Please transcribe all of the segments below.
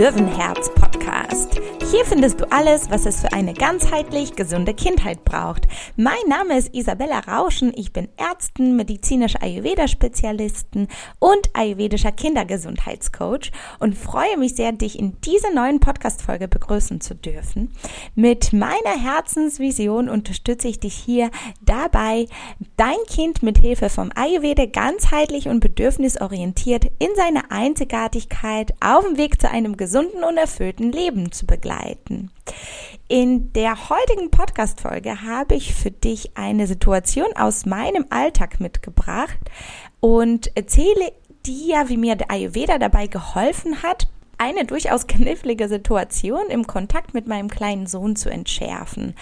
Löwenherz Podcast. Hier findest du alles, was es für eine ganzheitlich gesunde Kindheit braucht. Mein Name ist Isabella Rauschen. Ich bin Ärztin, medizinischer Ayurveda-Spezialistin und ayurvedischer Kindergesundheitscoach und freue mich sehr, dich in dieser neuen Podcast-Folge begrüßen zu dürfen. Mit meiner Herzensvision unterstütze ich dich hier dabei, dein Kind mit Hilfe vom Ayurveda ganzheitlich und bedürfnisorientiert in seiner Einzigartigkeit auf dem Weg zu einem gesunden und erfüllten Leben zu begleiten begleiten. In der heutigen Podcast-Folge habe ich für dich eine Situation aus meinem Alltag mitgebracht und erzähle dir, wie mir der Ayurveda dabei geholfen hat, eine durchaus knifflige Situation im Kontakt mit meinem kleinen Sohn zu entschärfen.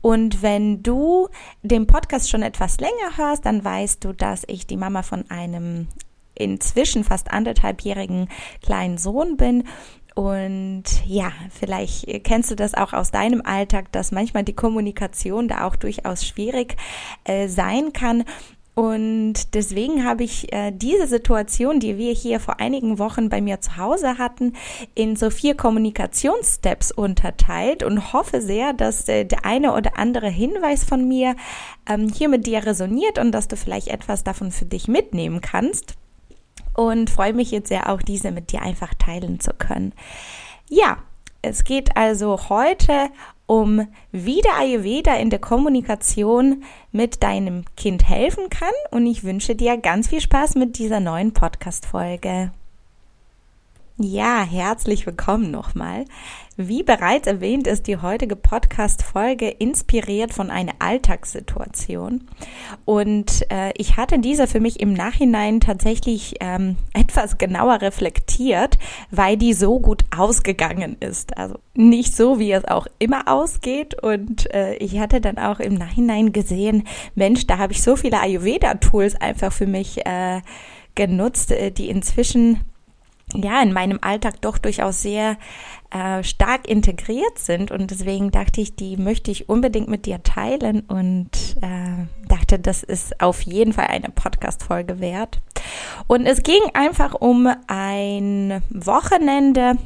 Und wenn du den Podcast schon etwas länger hörst, dann weißt du, dass ich die Mama von einem inzwischen fast anderthalbjährigen kleinen Sohn bin und ja, vielleicht kennst du das auch aus deinem Alltag, dass manchmal die Kommunikation da auch durchaus schwierig äh, sein kann. Und deswegen habe ich äh, diese Situation, die wir hier vor einigen Wochen bei mir zu Hause hatten, in so vier Kommunikationssteps unterteilt und hoffe sehr, dass äh, der eine oder andere Hinweis von mir ähm, hier mit dir resoniert und dass du vielleicht etwas davon für dich mitnehmen kannst und freue mich jetzt sehr auch diese mit dir einfach teilen zu können. Ja, es geht also heute um wie der Ayurveda in der Kommunikation mit deinem Kind helfen kann und ich wünsche dir ganz viel Spaß mit dieser neuen Podcast Folge. Ja, herzlich willkommen nochmal. Wie bereits erwähnt, ist die heutige Podcast-Folge inspiriert von einer Alltagssituation. Und äh, ich hatte diese für mich im Nachhinein tatsächlich ähm, etwas genauer reflektiert, weil die so gut ausgegangen ist. Also nicht so, wie es auch immer ausgeht. Und äh, ich hatte dann auch im Nachhinein gesehen, Mensch, da habe ich so viele Ayurveda-Tools einfach für mich äh, genutzt, äh, die inzwischen ja in meinem Alltag doch durchaus sehr äh, stark integriert sind und deswegen dachte ich, die möchte ich unbedingt mit dir teilen und äh, dachte, das ist auf jeden Fall eine Podcast-Folge wert. Und es ging einfach um ein Wochenende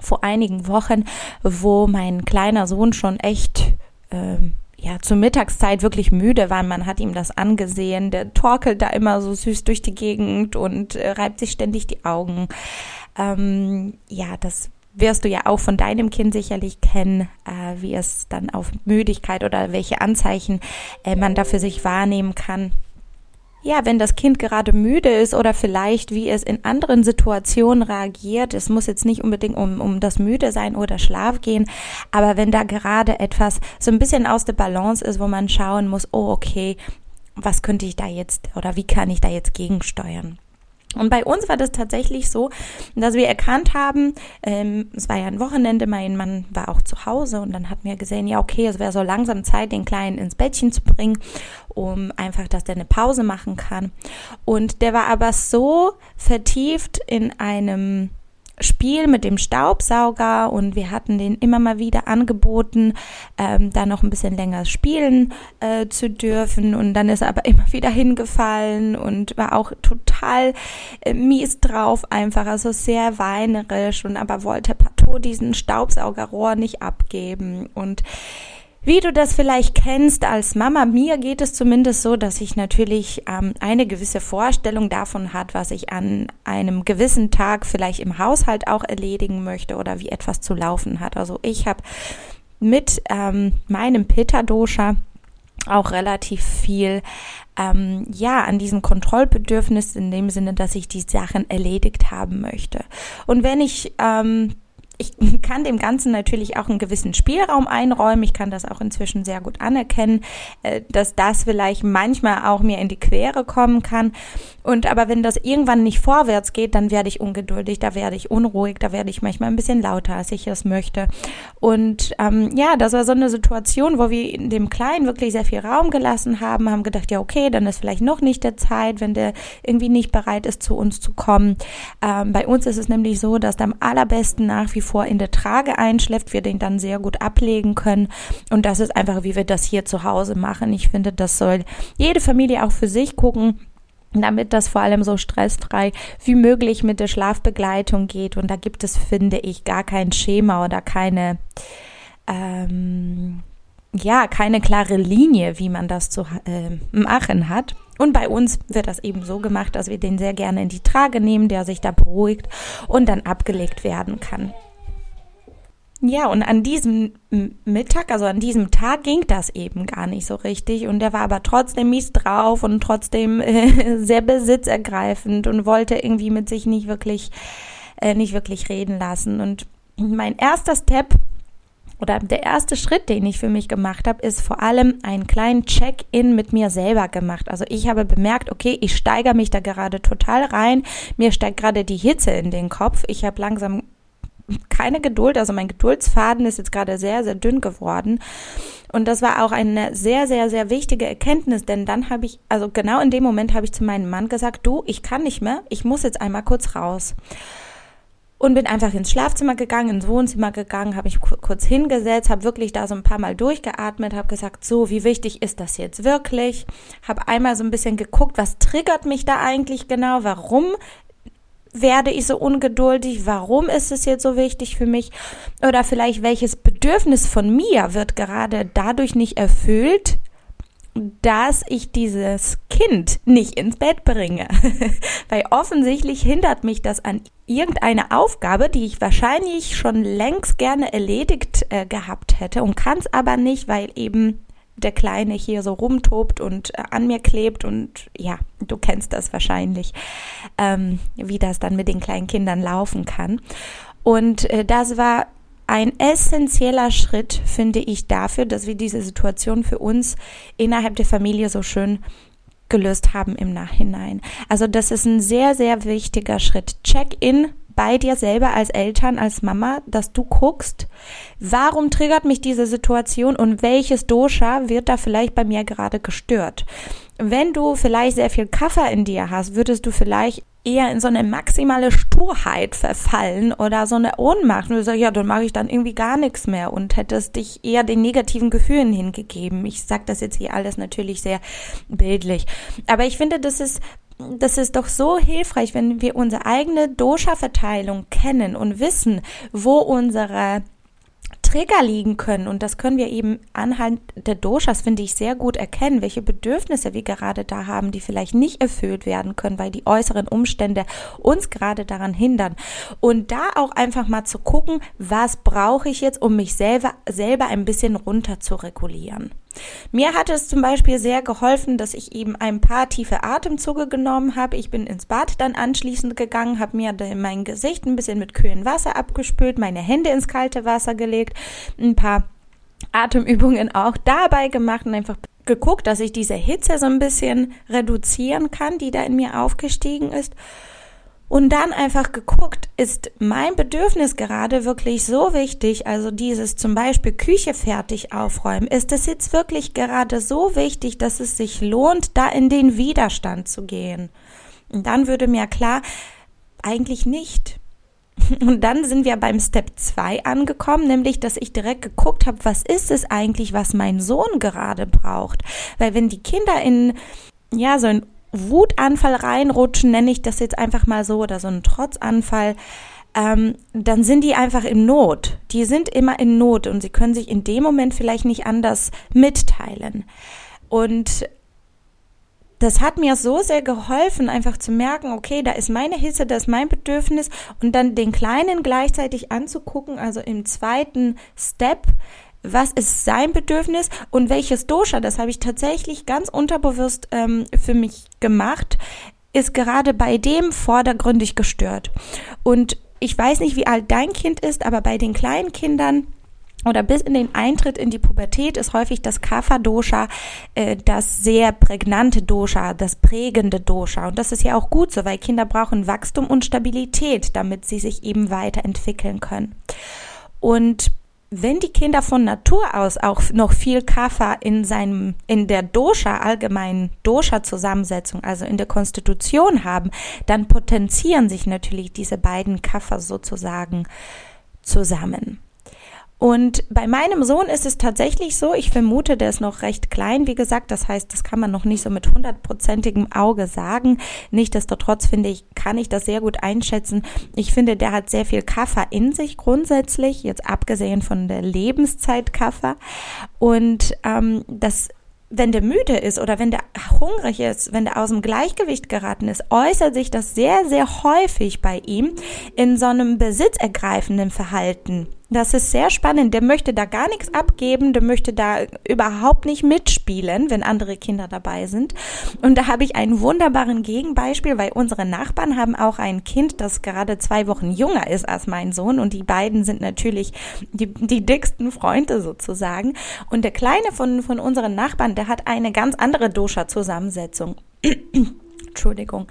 vor einigen Wochen, wo mein kleiner Sohn schon echt ähm, ja, zur Mittagszeit wirklich müde war. Man hat ihm das angesehen. Der torkelt da immer so süß durch die Gegend und äh, reibt sich ständig die Augen. Ähm, ja, das wirst du ja auch von deinem Kind sicherlich kennen, äh, wie es dann auf Müdigkeit oder welche Anzeichen äh, man da für sich wahrnehmen kann ja, wenn das Kind gerade müde ist oder vielleicht wie es in anderen Situationen reagiert, es muss jetzt nicht unbedingt um, um das Müde sein oder Schlaf gehen, aber wenn da gerade etwas so ein bisschen aus der Balance ist, wo man schauen muss, oh okay, was könnte ich da jetzt oder wie kann ich da jetzt gegensteuern? Und bei uns war das tatsächlich so, dass wir erkannt haben, ähm, es war ja ein Wochenende, mein Mann war auch zu Hause und dann hat mir gesehen, ja okay, es wäre so langsam Zeit, den Kleinen ins Bettchen zu bringen, um einfach, dass der eine Pause machen kann. Und der war aber so vertieft in einem Spiel mit dem Staubsauger und wir hatten den immer mal wieder angeboten, ähm, da noch ein bisschen länger spielen äh, zu dürfen. Und dann ist er aber immer wieder hingefallen und war auch total äh, mies drauf einfach, also sehr weinerisch. Und aber wollte partout diesen Staubsaugerrohr nicht abgeben. Und wie du das vielleicht kennst als Mama, mir geht es zumindest so, dass ich natürlich ähm, eine gewisse Vorstellung davon hat, was ich an einem gewissen Tag vielleicht im Haushalt auch erledigen möchte oder wie etwas zu laufen hat. Also ich habe mit ähm, meinem Pitta-Dosha auch relativ viel ähm, ja an diesem Kontrollbedürfnis in dem Sinne, dass ich die Sachen erledigt haben möchte. Und wenn ich ähm, ich kann dem Ganzen natürlich auch einen gewissen Spielraum einräumen. Ich kann das auch inzwischen sehr gut anerkennen, äh, dass das vielleicht manchmal auch mir in die Quere kommen kann. Und aber wenn das irgendwann nicht vorwärts geht, dann werde ich ungeduldig, da werde ich unruhig, da werde ich manchmal ein bisschen lauter, als ich es möchte. Und ähm, ja, das war so eine Situation, wo wir dem Kleinen wirklich sehr viel Raum gelassen haben, haben gedacht, ja okay, dann ist vielleicht noch nicht der Zeit, wenn der irgendwie nicht bereit ist, zu uns zu kommen. Ähm, bei uns ist es nämlich so, dass am allerbesten nach wie vor in der Trage einschläft, wir den dann sehr gut ablegen können. Und das ist einfach, wie wir das hier zu Hause machen. Ich finde, das soll jede Familie auch für sich gucken damit das vor allem so stressfrei wie möglich mit der Schlafbegleitung geht. Und da gibt es, finde ich, gar kein Schema oder keine, ähm, ja, keine klare Linie, wie man das zu äh, machen hat. Und bei uns wird das eben so gemacht, dass wir den sehr gerne in die Trage nehmen, der sich da beruhigt und dann abgelegt werden kann. Ja, und an diesem Mittag, also an diesem Tag ging das eben gar nicht so richtig. Und er war aber trotzdem mies drauf und trotzdem äh, sehr besitzergreifend und wollte irgendwie mit sich nicht wirklich, äh, nicht wirklich reden lassen. Und mein erster Step oder der erste Schritt, den ich für mich gemacht habe, ist vor allem einen kleinen Check-in mit mir selber gemacht. Also ich habe bemerkt, okay, ich steigere mich da gerade total rein. Mir steigt gerade die Hitze in den Kopf. Ich habe langsam keine Geduld, also mein Geduldsfaden ist jetzt gerade sehr, sehr dünn geworden. Und das war auch eine sehr, sehr, sehr wichtige Erkenntnis, denn dann habe ich, also genau in dem Moment habe ich zu meinem Mann gesagt, du, ich kann nicht mehr, ich muss jetzt einmal kurz raus. Und bin einfach ins Schlafzimmer gegangen, ins Wohnzimmer gegangen, habe mich kurz hingesetzt, habe wirklich da so ein paar Mal durchgeatmet, habe gesagt, so, wie wichtig ist das jetzt wirklich? Habe einmal so ein bisschen geguckt, was triggert mich da eigentlich genau? Warum werde ich so ungeduldig? Warum ist es jetzt so wichtig für mich? Oder vielleicht welches Bedürfnis von mir wird gerade dadurch nicht erfüllt, dass ich dieses Kind nicht ins Bett bringe. Weil offensichtlich hindert mich das an irgendeine Aufgabe, die ich wahrscheinlich schon längst gerne erledigt äh, gehabt hätte und kann es aber nicht, weil eben der Kleine hier so rumtobt und äh, an mir klebt und ja, du kennst das wahrscheinlich, ähm, wie das dann mit den kleinen Kindern laufen kann. Und äh, das war ein essentieller Schritt, finde ich, dafür, dass wir diese Situation für uns innerhalb der Familie so schön gelöst haben im Nachhinein. Also das ist ein sehr, sehr wichtiger Schritt. Check-in bei dir selber als Eltern, als Mama, dass du guckst, warum triggert mich diese Situation und welches Dosha wird da vielleicht bei mir gerade gestört. Wenn du vielleicht sehr viel Kaffer in dir hast, würdest du vielleicht eher in so eine maximale Sturheit verfallen oder so eine Ohnmacht. Und du sagst, ja, dann mache ich dann irgendwie gar nichts mehr und hättest dich eher den negativen Gefühlen hingegeben. Ich sage das jetzt hier alles natürlich sehr bildlich. Aber ich finde, das ist das ist doch so hilfreich, wenn wir unsere eigene Dosha-Verteilung kennen und wissen, wo unsere Trigger liegen können. Und das können wir eben anhand der Doshas, finde ich, sehr gut erkennen, welche Bedürfnisse wir gerade da haben, die vielleicht nicht erfüllt werden können, weil die äußeren Umstände uns gerade daran hindern. Und da auch einfach mal zu gucken, was brauche ich jetzt, um mich selber, selber ein bisschen runter zu regulieren. Mir hat es zum Beispiel sehr geholfen, dass ich eben ein paar tiefe Atemzüge genommen habe. Ich bin ins Bad dann anschließend gegangen, habe mir mein Gesicht ein bisschen mit kühlem Wasser abgespült, meine Hände ins kalte Wasser gelegt, ein paar Atemübungen auch dabei gemacht und einfach geguckt, dass ich diese Hitze so ein bisschen reduzieren kann, die da in mir aufgestiegen ist. Und dann einfach geguckt, ist mein Bedürfnis gerade wirklich so wichtig, also dieses zum Beispiel Küche fertig aufräumen, ist es jetzt wirklich gerade so wichtig, dass es sich lohnt, da in den Widerstand zu gehen? Und dann würde mir klar, eigentlich nicht. Und dann sind wir beim Step 2 angekommen, nämlich, dass ich direkt geguckt habe, was ist es eigentlich, was mein Sohn gerade braucht? Weil wenn die Kinder in, ja, so ein Wutanfall reinrutschen, nenne ich das jetzt einfach mal so, oder so ein Trotzanfall, ähm, dann sind die einfach in Not. Die sind immer in Not und sie können sich in dem Moment vielleicht nicht anders mitteilen. Und das hat mir so sehr geholfen, einfach zu merken, okay, da ist meine Hitze, da ist mein Bedürfnis und dann den Kleinen gleichzeitig anzugucken, also im zweiten Step, was ist sein Bedürfnis und welches Dosha, das habe ich tatsächlich ganz unterbewusst ähm, für mich gemacht, ist gerade bei dem vordergründig gestört. Und ich weiß nicht, wie alt dein Kind ist, aber bei den kleinen Kindern oder bis in den Eintritt in die Pubertät ist häufig das Kapha-Dosha äh, das sehr prägnante Dosha, das prägende Dosha. Und das ist ja auch gut so, weil Kinder brauchen Wachstum und Stabilität, damit sie sich eben weiterentwickeln können. Und wenn die Kinder von Natur aus auch noch viel Kapha in seinem, in der Dosha, allgemeinen Dosha-Zusammensetzung, also in der Konstitution haben, dann potenzieren sich natürlich diese beiden Kapha sozusagen zusammen. Und bei meinem Sohn ist es tatsächlich so, ich vermute, der ist noch recht klein, wie gesagt, das heißt, das kann man noch nicht so mit hundertprozentigem Auge sagen. Nichtsdestotrotz finde ich, kann ich das sehr gut einschätzen. Ich finde, der hat sehr viel Kaffer in sich grundsätzlich, jetzt abgesehen von der Lebenszeit Kaffer. Und ähm, das wenn der müde ist oder wenn der hungrig ist, wenn der aus dem Gleichgewicht geraten ist, äußert sich das sehr, sehr häufig bei ihm in so einem besitzergreifenden Verhalten. Das ist sehr spannend. Der möchte da gar nichts abgeben, der möchte da überhaupt nicht mitspielen, wenn andere Kinder dabei sind. Und da habe ich einen wunderbaren Gegenbeispiel, weil unsere Nachbarn haben auch ein Kind, das gerade zwei Wochen jünger ist als mein Sohn. Und die beiden sind natürlich die, die dicksten Freunde sozusagen. Und der Kleine von, von unseren Nachbarn, der hat eine ganz andere Dosha-Zusammensetzung. Entschuldigung.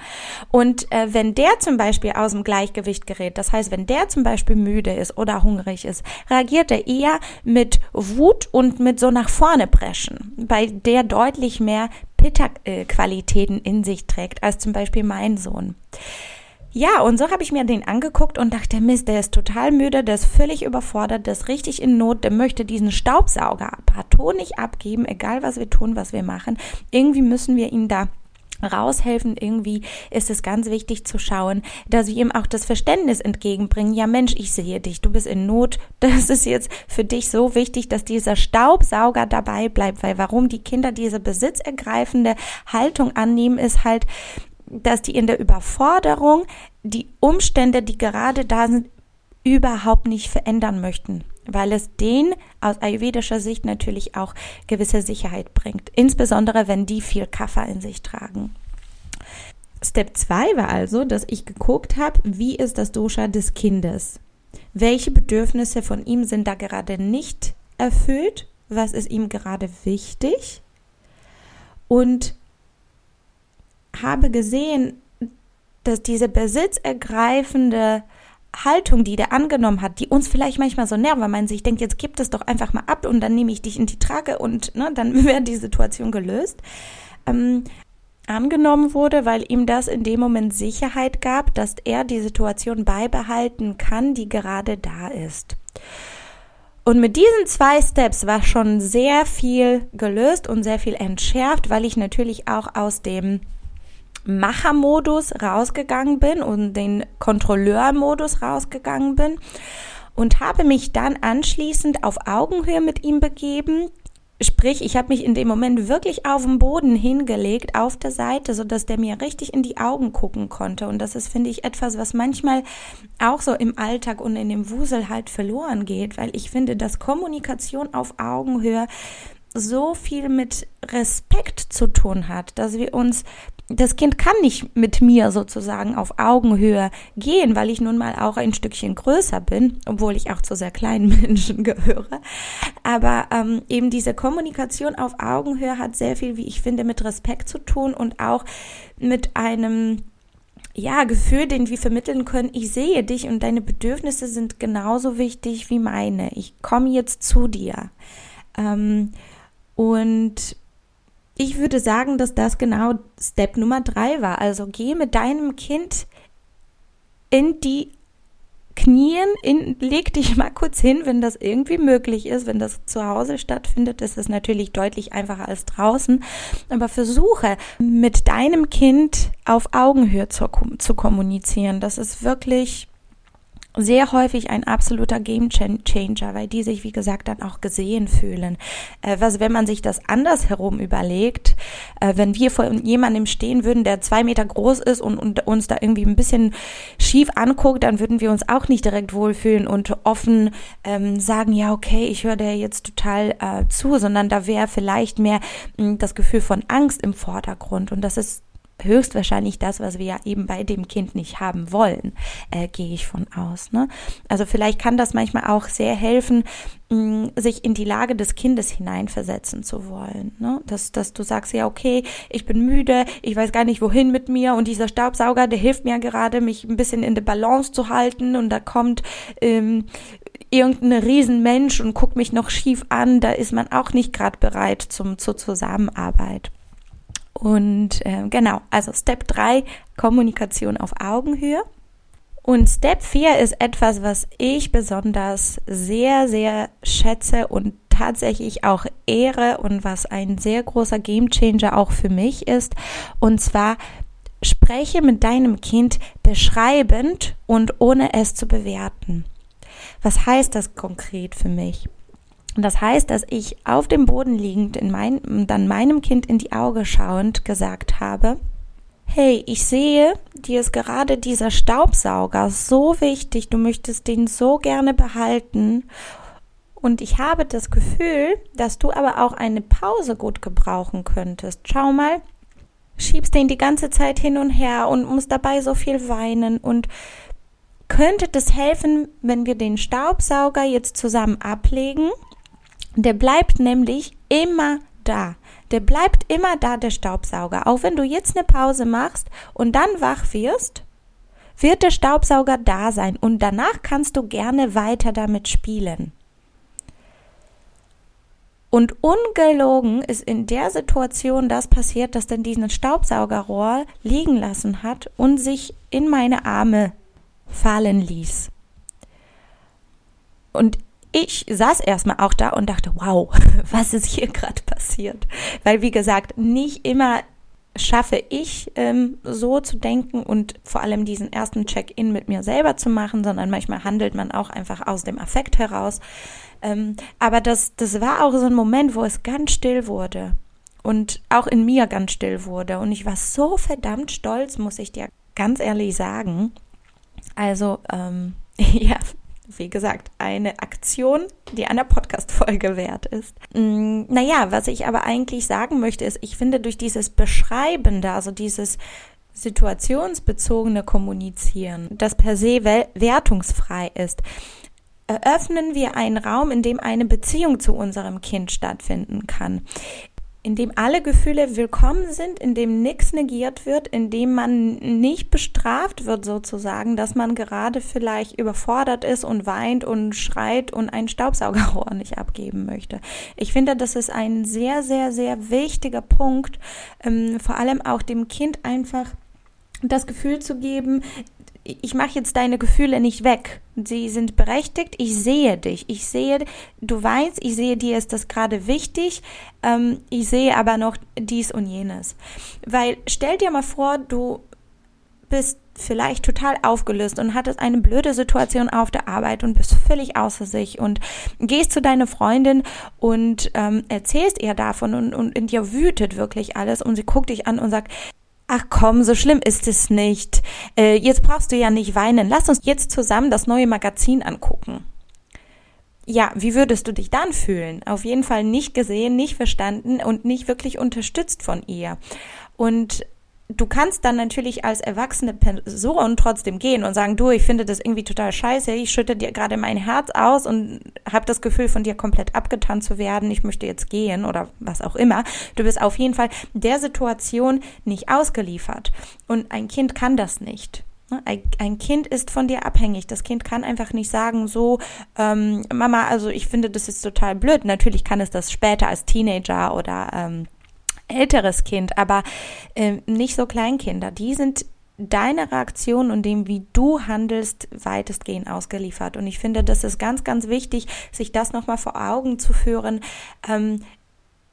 Und äh, wenn der zum Beispiel aus dem Gleichgewicht gerät, das heißt, wenn der zum Beispiel müde ist oder hungrig ist, reagiert er eher mit Wut und mit so nach vorne preschen, bei der deutlich mehr Pitta-Qualitäten in sich trägt als zum Beispiel mein Sohn. Ja, und so habe ich mir den angeguckt und dachte, Mist, der ist total müde, der ist völlig überfordert, der ist richtig in Not, der möchte diesen Staubsauger partout nicht abgeben, egal was wir tun, was wir machen. Irgendwie müssen wir ihn da raushelfen. Irgendwie ist es ganz wichtig zu schauen, dass wir ihm auch das Verständnis entgegenbringen. Ja, Mensch, ich sehe dich, du bist in Not. Das ist jetzt für dich so wichtig, dass dieser Staubsauger dabei bleibt, weil warum die Kinder diese besitzergreifende Haltung annehmen, ist halt, dass die in der Überforderung die Umstände, die gerade da sind, überhaupt nicht verändern möchten weil es den aus ayurvedischer Sicht natürlich auch gewisse Sicherheit bringt, insbesondere wenn die viel Kaffer in sich tragen. Step 2 war also, dass ich geguckt habe, wie ist das Dosha des Kindes? Welche Bedürfnisse von ihm sind da gerade nicht erfüllt? Was ist ihm gerade wichtig? Und habe gesehen, dass diese besitzergreifende Haltung, die der angenommen hat, die uns vielleicht manchmal so nervt, weil man sich denkt, jetzt gib das doch einfach mal ab und dann nehme ich dich in die Trage und ne, dann wäre die Situation gelöst, ähm, angenommen wurde, weil ihm das in dem Moment Sicherheit gab, dass er die Situation beibehalten kann, die gerade da ist. Und mit diesen zwei Steps war schon sehr viel gelöst und sehr viel entschärft, weil ich natürlich auch aus dem Machermodus rausgegangen bin und den Kontrolleurmodus rausgegangen bin und habe mich dann anschließend auf Augenhöhe mit ihm begeben. Sprich, ich habe mich in dem Moment wirklich auf den Boden hingelegt, auf der Seite, so dass der mir richtig in die Augen gucken konnte. Und das ist, finde ich, etwas, was manchmal auch so im Alltag und in dem Wusel halt verloren geht, weil ich finde, dass Kommunikation auf Augenhöhe so viel mit Respekt zu tun hat, dass wir uns das Kind kann nicht mit mir sozusagen auf Augenhöhe gehen, weil ich nun mal auch ein Stückchen größer bin, obwohl ich auch zu sehr kleinen Menschen gehöre. Aber ähm, eben diese Kommunikation auf Augenhöhe hat sehr viel, wie ich finde, mit Respekt zu tun und auch mit einem ja, Gefühl, den wir vermitteln können, ich sehe dich und deine Bedürfnisse sind genauso wichtig wie meine. Ich komme jetzt zu dir. Ähm, und ich würde sagen, dass das genau Step Nummer drei war. Also geh mit deinem Kind in die Knien, in, leg dich mal kurz hin, wenn das irgendwie möglich ist. Wenn das zu Hause stattfindet, ist es natürlich deutlich einfacher als draußen. Aber versuche mit deinem Kind auf Augenhöhe zu, zu kommunizieren. Das ist wirklich sehr häufig ein absoluter Game Changer, weil die sich, wie gesagt, dann auch gesehen fühlen. Äh, was, wenn man sich das andersherum überlegt, äh, wenn wir vor jemandem stehen würden, der zwei Meter groß ist und, und uns da irgendwie ein bisschen schief anguckt, dann würden wir uns auch nicht direkt wohlfühlen und offen ähm, sagen, ja, okay, ich höre dir jetzt total äh, zu, sondern da wäre vielleicht mehr mh, hm, das Gefühl von Angst im Vordergrund. Und das ist höchstwahrscheinlich das, was wir ja eben bei dem Kind nicht haben wollen, äh, gehe ich von aus. Ne? Also vielleicht kann das manchmal auch sehr helfen, mh, sich in die Lage des Kindes hineinversetzen zu wollen. Ne? Dass, dass du sagst, ja, okay, ich bin müde, ich weiß gar nicht, wohin mit mir und dieser Staubsauger, der hilft mir gerade, mich ein bisschen in der Balance zu halten und da kommt ähm, irgendein Riesenmensch und guckt mich noch schief an, da ist man auch nicht gerade bereit zum, zur Zusammenarbeit. Und äh, genau, also Step 3, Kommunikation auf Augenhöhe. Und Step 4 ist etwas, was ich besonders sehr, sehr schätze und tatsächlich auch ehre und was ein sehr großer Gamechanger auch für mich ist. Und zwar spreche mit deinem Kind beschreibend und ohne es zu bewerten. Was heißt das konkret für mich? Das heißt, dass ich auf dem Boden liegend in mein, dann meinem Kind in die Augen schauend gesagt habe, hey, ich sehe, dir ist gerade dieser Staubsauger so wichtig, du möchtest den so gerne behalten und ich habe das Gefühl, dass du aber auch eine Pause gut gebrauchen könntest. Schau mal, schiebst den die ganze Zeit hin und her und musst dabei so viel weinen und könnte das helfen, wenn wir den Staubsauger jetzt zusammen ablegen? Der bleibt nämlich immer da. Der bleibt immer da, der Staubsauger. Auch wenn du jetzt eine Pause machst und dann wach wirst, wird der Staubsauger da sein und danach kannst du gerne weiter damit spielen. Und ungelogen ist in der Situation das passiert, dass dann diesen Staubsaugerrohr liegen lassen hat und sich in meine Arme fallen ließ. Und ich saß erstmal auch da und dachte, wow, was ist hier gerade passiert? Weil, wie gesagt, nicht immer schaffe ich ähm, so zu denken und vor allem diesen ersten Check-in mit mir selber zu machen, sondern manchmal handelt man auch einfach aus dem Affekt heraus. Ähm, aber das, das war auch so ein Moment, wo es ganz still wurde und auch in mir ganz still wurde. Und ich war so verdammt stolz, muss ich dir ganz ehrlich sagen. Also, ähm, ja, wie gesagt, eine Aktion, die einer Podcast-Folge wert ist. Mm, naja, was ich aber eigentlich sagen möchte, ist, ich finde durch dieses Beschreibende, also dieses situationsbezogene Kommunizieren, das per se wertungsfrei ist, eröffnen wir einen Raum, in dem eine Beziehung zu unserem Kind stattfinden kann in dem alle Gefühle willkommen sind, in dem nichts negiert wird, in dem man nicht bestraft wird sozusagen, dass man gerade vielleicht überfordert ist und weint und schreit und ein Staubsaugerrohr nicht abgeben möchte. Ich finde, das ist ein sehr, sehr, sehr wichtiger Punkt, ähm, vor allem auch dem Kind einfach das Gefühl zu geben, ich mache jetzt deine Gefühle nicht weg. Sie sind berechtigt. Ich sehe dich. Ich sehe, du weißt, ich sehe, dir ist das gerade wichtig. Ähm, ich sehe aber noch dies und jenes. Weil stell dir mal vor, du bist vielleicht total aufgelöst und hattest eine blöde Situation auf der Arbeit und bist völlig außer sich und gehst zu deiner Freundin und ähm, erzählst ihr davon und, und in dir wütet wirklich alles und sie guckt dich an und sagt, Ach komm, so schlimm ist es nicht. Äh, jetzt brauchst du ja nicht weinen. Lass uns jetzt zusammen das neue Magazin angucken. Ja, wie würdest du dich dann fühlen? Auf jeden Fall nicht gesehen, nicht verstanden und nicht wirklich unterstützt von ihr. Und du kannst dann natürlich als erwachsene Person trotzdem gehen und sagen, du, ich finde das irgendwie total scheiße, ich schütte dir gerade mein Herz aus und habe das Gefühl, von dir komplett abgetan zu werden, ich möchte jetzt gehen oder was auch immer. Du bist auf jeden Fall der Situation nicht ausgeliefert. Und ein Kind kann das nicht. Ein Kind ist von dir abhängig. Das Kind kann einfach nicht sagen, so, ähm, Mama, also ich finde das ist total blöd. Natürlich kann es das später als Teenager oder ähm, älteres Kind, aber äh, nicht so Kleinkinder. Die sind deine Reaktion und dem, wie du handelst, weitestgehend ausgeliefert. Und ich finde, das ist ganz, ganz wichtig, sich das nochmal vor Augen zu führen, ähm,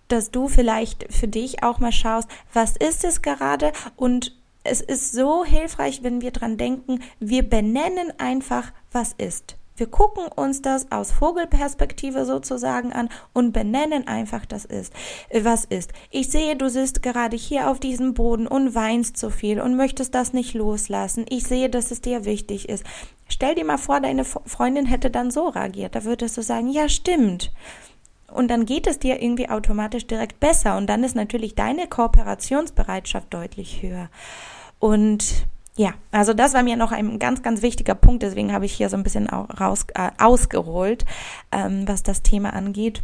dass du vielleicht für dich auch mal schaust, was ist es gerade und es ist so hilfreich, wenn wir dran denken, wir benennen einfach, was ist. Wir gucken uns das aus Vogelperspektive sozusagen an und benennen einfach, das ist, äh, was ist. Ich sehe, du sitzt gerade hier auf diesem Boden und weinst so viel und möchtest das nicht loslassen. Ich sehe, dass es dir wichtig ist. Stell dir mal vor, deine Freundin hätte dann so reagiert. Da würdest du sagen, ja, stimmt. Und dann geht es dir irgendwie automatisch direkt besser. Und dann ist natürlich deine Kooperationsbereitschaft deutlich höher. Und ja, also das war mir noch ein ganz, ganz wichtiger Punkt. Deswegen habe ich hier so ein bisschen raus, äh, ausgeholt, ähm, was das Thema angeht.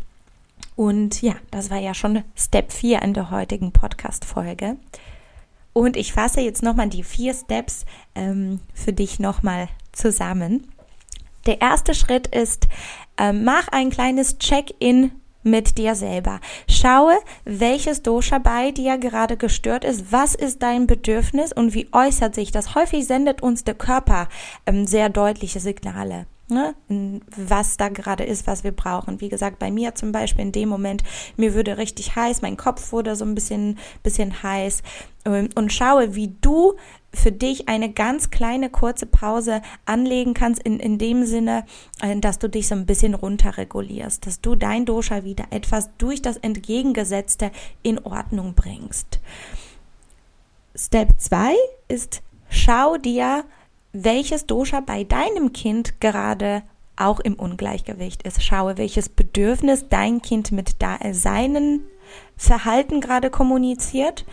Und ja, das war ja schon Step 4 in der heutigen Podcast-Folge. Und ich fasse jetzt nochmal die vier Steps ähm, für dich nochmal zusammen. Der erste Schritt ist, äh, mach ein kleines Check-in mit dir selber. Schaue, welches Dosha bei dir gerade gestört ist, was ist dein Bedürfnis und wie äußert sich das. Häufig sendet uns der Körper ähm, sehr deutliche Signale. Ne, was da gerade ist, was wir brauchen. Wie gesagt, bei mir zum Beispiel in dem Moment, mir würde richtig heiß, mein Kopf wurde so ein bisschen, bisschen heiß ähm, und schaue, wie du für dich eine ganz kleine kurze Pause anlegen kannst, in, in dem Sinne, äh, dass du dich so ein bisschen runterregulierst, dass du dein Dosha wieder etwas durch das Entgegengesetzte in Ordnung bringst. Step 2 ist, schau dir, welches Dosha bei deinem Kind gerade auch im Ungleichgewicht ist. Schaue, welches Bedürfnis dein Kind mit seinen Verhalten gerade kommuniziert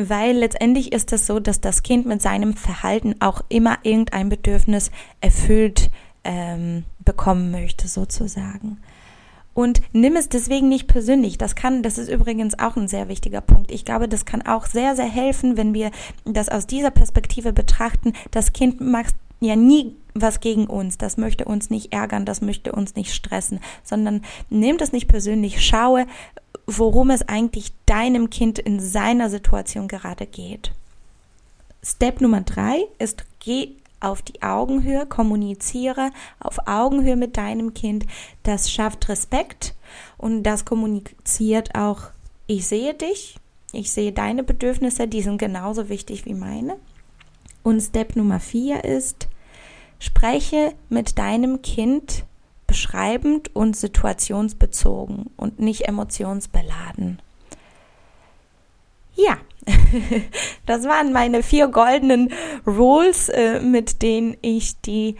weil letztendlich ist es so, dass das Kind mit seinem Verhalten auch immer irgendein Bedürfnis erfüllt ähm, bekommen möchte, sozusagen. Und nimm es deswegen nicht persönlich. Das kann, das ist übrigens auch ein sehr wichtiger Punkt. Ich glaube, das kann auch sehr, sehr helfen, wenn wir das aus dieser Perspektive betrachten. Das Kind macht ja nie was gegen uns. Das möchte uns nicht ärgern, das möchte uns nicht stressen, sondern nimm das nicht persönlich. Schaue, worum es eigentlich deinem Kind in seiner Situation gerade geht. Step Nummer drei ist, geh auf die Augenhöhe, kommuniziere auf Augenhöhe mit deinem Kind. Das schafft Respekt und das kommuniziert auch, ich sehe dich, ich sehe deine Bedürfnisse, die sind genauso wichtig wie meine. Und Step Nummer vier ist, spreche mit deinem Kind beschreibend und situationsbezogen und nicht emotionsbeladen. Ja, das waren meine vier goldenen Rules, äh, mit denen ich die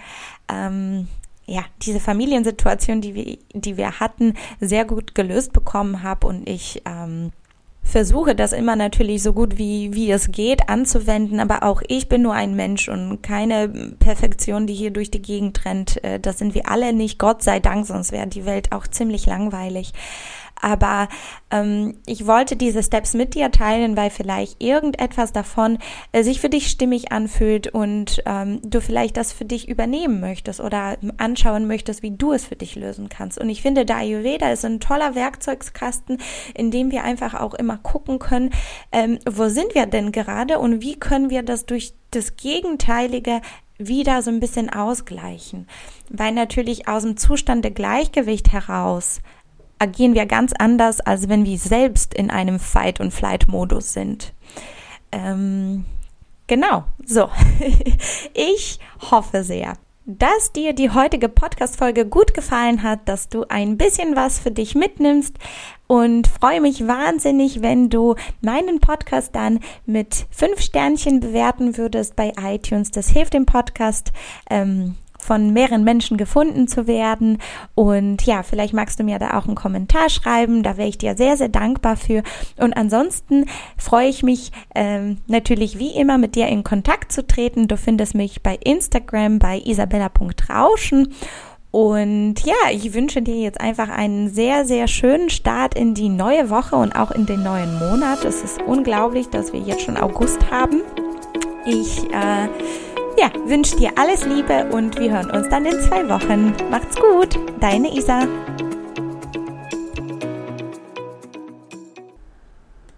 ähm, ja, diese Familiensituation, die wir, die wir hatten, sehr gut gelöst bekommen habe und ich ähm, versuche das immer natürlich so gut wie, wie es geht anzuwenden, aber auch ich bin nur ein Mensch und keine Perfektion, die hier durch die Gegend rennt. Äh, das sind wir alle nicht, Gott sei Dank, sonst wäre die Welt auch ziemlich langweilig. Aber ähm, ich wollte diese Steps mit dir teilen, weil vielleicht irgendetwas davon äh, sich für dich stimmig anfühlt und ähm, du vielleicht das für dich übernehmen möchtest oder anschauen möchtest, wie du es für dich lösen kannst. Und ich finde, der Ayurveda ist ein toller Werkzeugskasten, in dem wir einfach auch immer gucken können, ähm, wo sind wir denn gerade und wie können wir das durch das Gegenteilige wieder so ein bisschen ausgleichen. Weil natürlich aus dem Zustand der Gleichgewicht heraus agieren wir ganz anders, als wenn wir selbst in einem Fight- und Flight-Modus sind. Ähm, genau, so. ich hoffe sehr, dass dir die heutige Podcast-Folge gut gefallen hat, dass du ein bisschen was für dich mitnimmst und freue mich wahnsinnig, wenn du meinen Podcast dann mit fünf Sternchen bewerten würdest bei iTunes. Das hilft dem Podcast. Ähm, von mehreren Menschen gefunden zu werden. Und ja, vielleicht magst du mir da auch einen Kommentar schreiben. Da wäre ich dir sehr, sehr dankbar für. Und ansonsten freue ich mich ähm, natürlich wie immer mit dir in Kontakt zu treten. Du findest mich bei Instagram bei isabella.rauschen. Und ja, ich wünsche dir jetzt einfach einen sehr, sehr schönen Start in die neue Woche und auch in den neuen Monat. Es ist unglaublich, dass wir jetzt schon August haben. Ich äh, ja, wünsche dir alles Liebe und wir hören uns dann in zwei Wochen. Macht's gut, deine Isa.